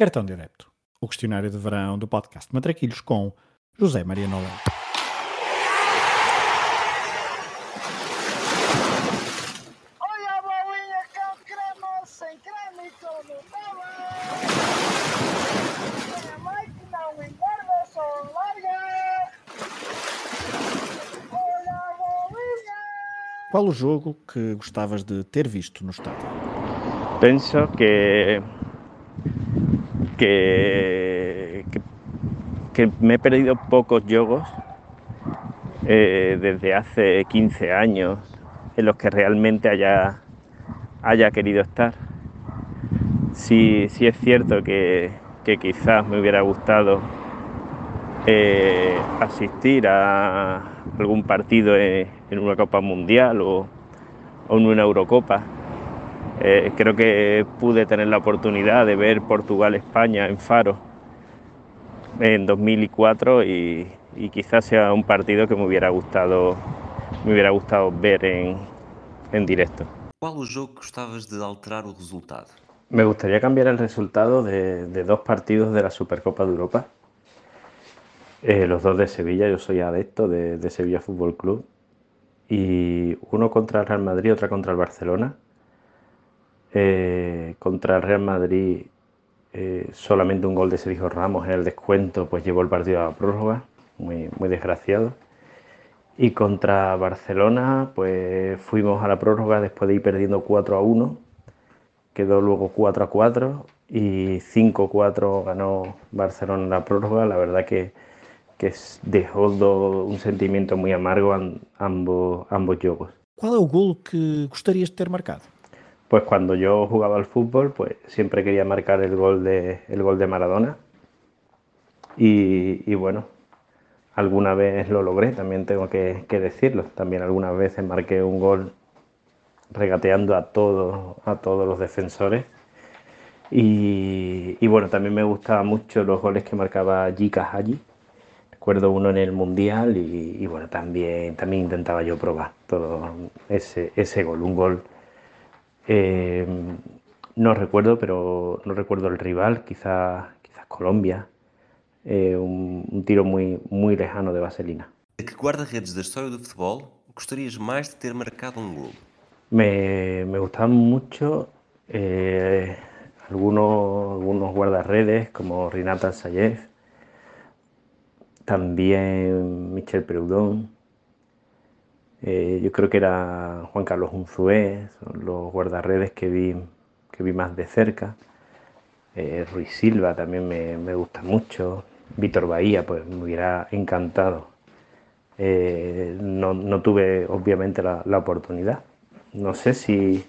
Cartão de Adepto, o questionário de verão do podcast Matraquilhos com José Maria Nolan. Olha a bolinha com creme, sem creme e a só larga. Olha a bolinha. Qual o jogo que gostavas de ter visto no estádio? Pienso que, que, que, me he perdido pocos juegos eh, desde hace 15 años en los que realmente haya, haya querido estar. Sí, sí es cierto que, que quizás me hubiera gustado eh, asistir a algún partido en, en una Copa Mundial o, o en una Eurocopa. Eh, creo que pude tener la oportunidad de ver Portugal-España en Faro en 2004 y, y quizás sea un partido que me hubiera gustado, me hubiera gustado ver en, en directo. Qual o jogo que gostavas de alterar o resultado? Me gustaría cambiar el resultado de, de dos partidos de la Supercopa de Europa. Eh, los dos de Sevilla, yo soy adepto de, de Sevilla Fútbol Club. Y uno contra el Real Madrid, otra contra el Barcelona. Eh, contra el Real Madrid, eh, solamente un gol de Sergio Ramos en el descuento, pues llevó el partido a la prórroga, muy, muy desgraciado. Y contra Barcelona, pues fuimos a la prórroga después de ir perdiendo 4 a 1 quedó luego 4 a 4 y 5 a 4 ganó Barcelona en la prórroga. La verdad que, que es- dejó un sentimiento muy amargo en ambos, ambos juegos. Qual é o golo que gostarias de marcado? Pues cuando yo jugaba al fútbol, pues siempre quería marcar el gol de, el gol de Maradona. Y, y bueno, alguna vez lo logré, también tengo que, que decirlo. También algunas veces marqué un gol regateando a todos, a todos los defensores. Y, y bueno, también me gustaban mucho los goles que marcaba Jika Haji. Recuerdo uno en el Mundial y, y bueno, también, también intentaba yo probar todo ese, ese gol, un gol eh, no recuerdo, pero no recuerdo el rival, quizás quizás Colombia. Eh, tiro muy, muy lejano de vaselina. A que guarda-redes da história do futebol gostarias mais de ter marcado um golo? Me, me gustaban mucho eh, algunos, algunos guardarredes como Rinata Sayev, también Michel Preudón, eh, yo creo que era Juan Carlos Unzué, los guardarredes que vi, que vi más de cerca. Eh, Ruiz Silva también me, me gusta mucho. Víctor Bahía, pues me hubiera encantado. Eh, no, no tuve obviamente la, la oportunidad. No sé si,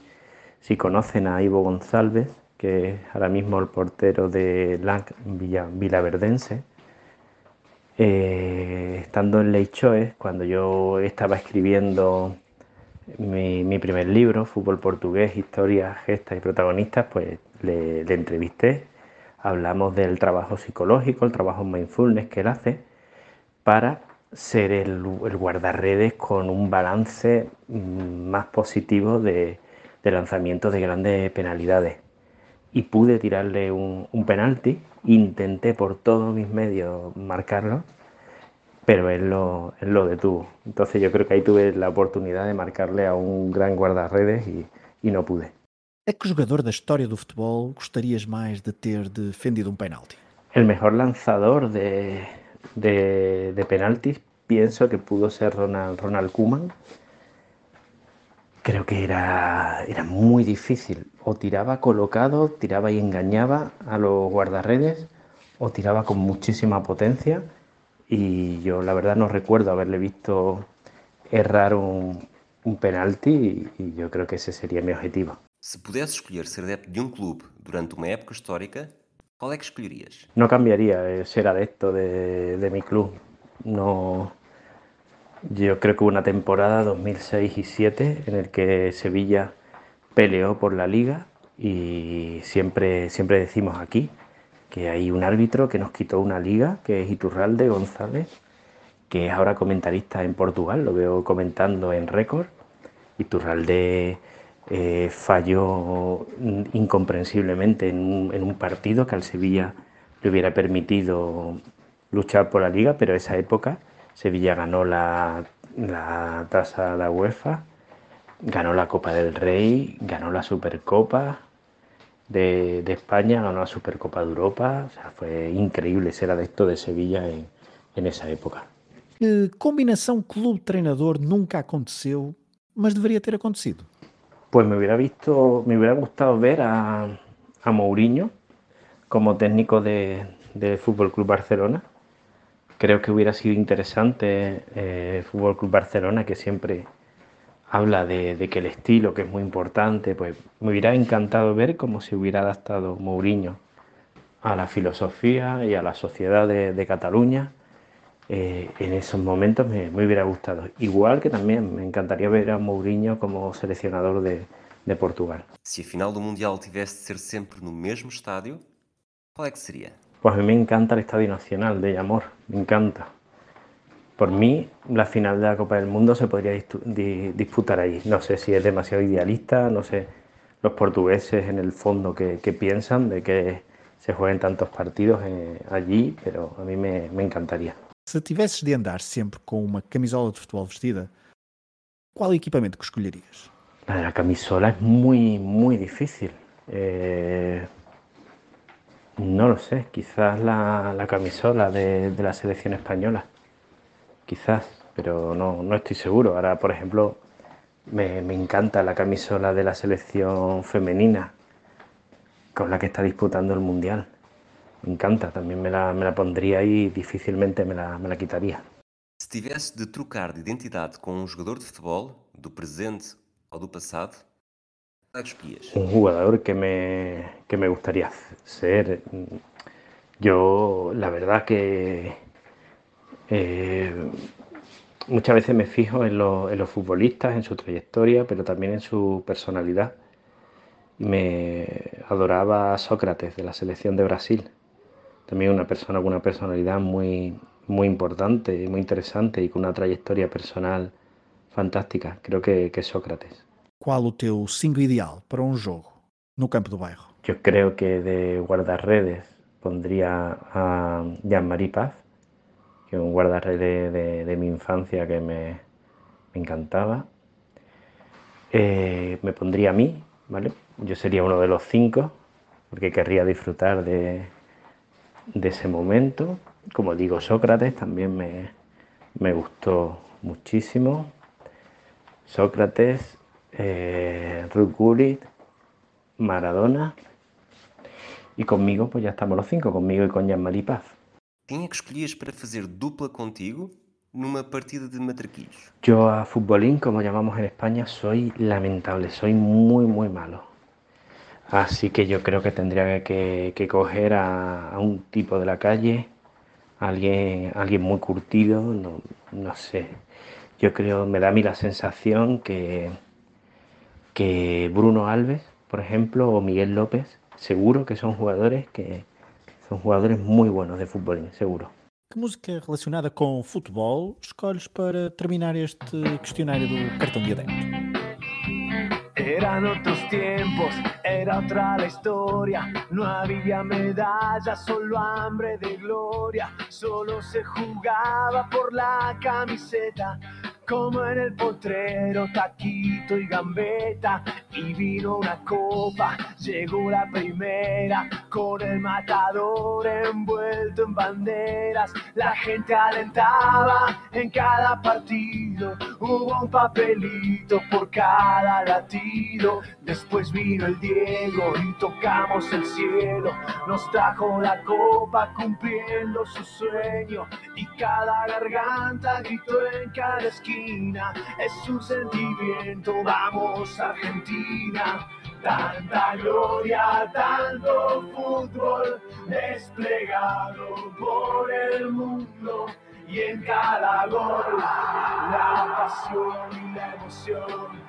si conocen a Ivo González, que es ahora mismo el portero de LAC Villa, Vilaverdense. Eh, estando en Leichoes, cuando yo estaba escribiendo mi, primer libro, Fútbol Portugués, Historias, Gestas y Protagonistas, pues le, entrevisté. Hablamos del trabajo psicológico, el trabajo mindfulness que él hace para ser el, el guardarredes con un balance mm, más positivo de, de lanzamientos de grandes penalidades. Y pude tirarle un, un penalti, intenté por todos mis medios marcarlo, pero él lo, él lo detuvo. Entonces yo creo que ahí tuve la oportunidad de marcarle a un gran guardarredes y, y no pude. A que jogador da história do futebol gostarias mais de ter defendido um penalti? El mejor lanzador de, de, de penaltis pienso que pudo ser Ronald, Ronald Koeman. Creo que era, era muy difícil. O tiraba colocado, tiraba y engañaba a los guardarredes, o tiraba con muchísima potencia. Y yo la verdad no recuerdo haberle visto errar un, un penalti y, y yo creo que ese sería mi objetivo. Se pudesses escolher ser adepto de um clube durante uma época histórica, qual é que escolherias? No cambiaría eh, ser adepto de, de mi club. No, yo creo que hubo una temporada 2006 y 2007 en el que Sevilla peleó por la liga y siempre, siempre decimos aquí que hay un árbitro que nos quitó una liga, que es Iturralde González, que es ahora comentarista en Portugal, lo veo comentando en récord. Iturralde eh, falló incomprensiblemente en un, partido que al Sevilla le hubiera permitido luchar por la liga, pero esa época Sevilla ganó la, la tasa de la UEFA, ganó la Copa del Rey, ganó la Supercopa de, España, ganó la Supercopa de Europa, o sea, fue increíble ser adepto de Sevilla en, en esa época. combinación club-treinador nunca aconteceu, mas debería ter acontecido. Pues me hubiera visto, me hubiera gustado ver a, a Mourinho como técnico de, de Fútbol Club Barcelona. Creo que hubiera sido interesante eh, Fútbol Club Barcelona, que siempre habla de, de, que el estilo, que es muy importante, pues me hubiera encantado ver cómo se hubiera adaptado Mourinho a la filosofía y a la sociedad de, de Cataluña. Eh, en esos momentos me, me, hubiera gustado. Igual que también me encantaría ver a Mourinho como seleccionador de, de Portugal. Si a final do Mundial tivesse de ser sempre no mesmo estádio, qual é que seria? Pues a mí me encanta el Estadio Nacional de Yamor, me encanta. Por mí, la final de la Copa del Mundo se podría disputar allí. No sé si es demasiado idealista, no sé los portugueses en el fondo que, que piensan de que se jueguen tantos partidos eh, allí, pero a mí me, me encantaría. Se tivesses de andar sempre com uma camisola de futebol vestida, qual equipamento que escolherias? La la camisola es muy, muy difícil. Eh, no lo sé, quizás la, la camisola de, de, la selección española. Quizás, pero no, no estoy seguro. Ahora, por ejemplo, me, me, encanta la camisola de la selección femenina con la que está disputando el Mundial. me encanta, también me la, me la pondría y difícilmente me la, me la quitaría. Se tivesse de trocar de identidade com um jogador de futebol, do presente ou do passado, Un jugador que me, que me gustaría ser. Yo, la verdad que eh, muchas veces me fijo en, lo, en los futbolistas, en su trayectoria, pero también en su personalidad. Me adoraba a Sócrates de la selección de Brasil también una persona con una personalidad muy, muy importante, muy interesante y con una trayectoria personal fantástica. Creo que, que Sócrates. ¿Cuál o teu 5 ideal para un jogo no campo do bairro? Yo creo que de guardarredes pondría a Jean-Marie Paz, que es un guardarredes de, mi infancia que me, me encantaba. Eh, me pondría a mí, ¿vale? Yo sería uno de los cinco, porque querría disfrutar de, de ese momento. Como digo, Sócrates también me, me gustó muchísimo. Sócrates, eh, Ruth Gullit, Maradona. E comigo, pues ya estamos los cinco, conmigo e con Jean-Marie Paz. Quem é que escolhias para fazer dupla contigo numa partida de matraquilhos? Yo a futbolín, como llamamos en España, soy lamentable, soy muy, muy malo. Así que yo creo que tendría que, que coger a, a, un tipo de la calle, alguien, alguien muy curtido, no, no, sé. Yo creo, me da a mí la sensación que, que Bruno Alves, por ejemplo, o Miguel López, seguro que son jugadores que son jugadores muy buenos de fútbol, seguro. Que música relacionada com futebol escolhes para terminar este questionário do cartão de adepto? Eran otros tiempos, era otra la historia. No había medallas, solo hambre de gloria. Solo se jugaba por la camiseta como en el potrero, taquito y gambeta. Y vino una copa, llegó la primera, con el matador envuelto en banderas. La gente alentaba en cada partido, hubo un papelito por cada latido. Después vino el Diego y tocamos el cielo, nos trajo la copa cumpliendo su sueño. Y cada garganta gritó en cada esquina es un sentimiento, vamos Argentina. Tanta gloria, tanto fútbol desplegado por el mundo y en cada gol la pasión y la emoción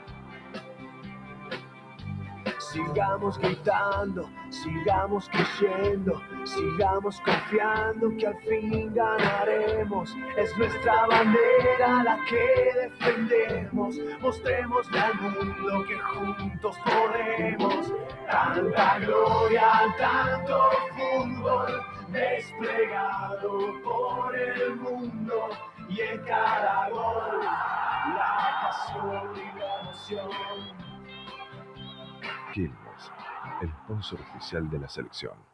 Sigamos gritando, sigamos creciendo, sigamos confiando que al fin ganaremos. Es nuestra bandera la que defendemos. Mostremosle al mundo que juntos podemos. Tanta gloria, tanto fútbol desplegado por el mundo y en cada gol la pasión y la emoción. Quilmes, el sponsor oficial de la selección.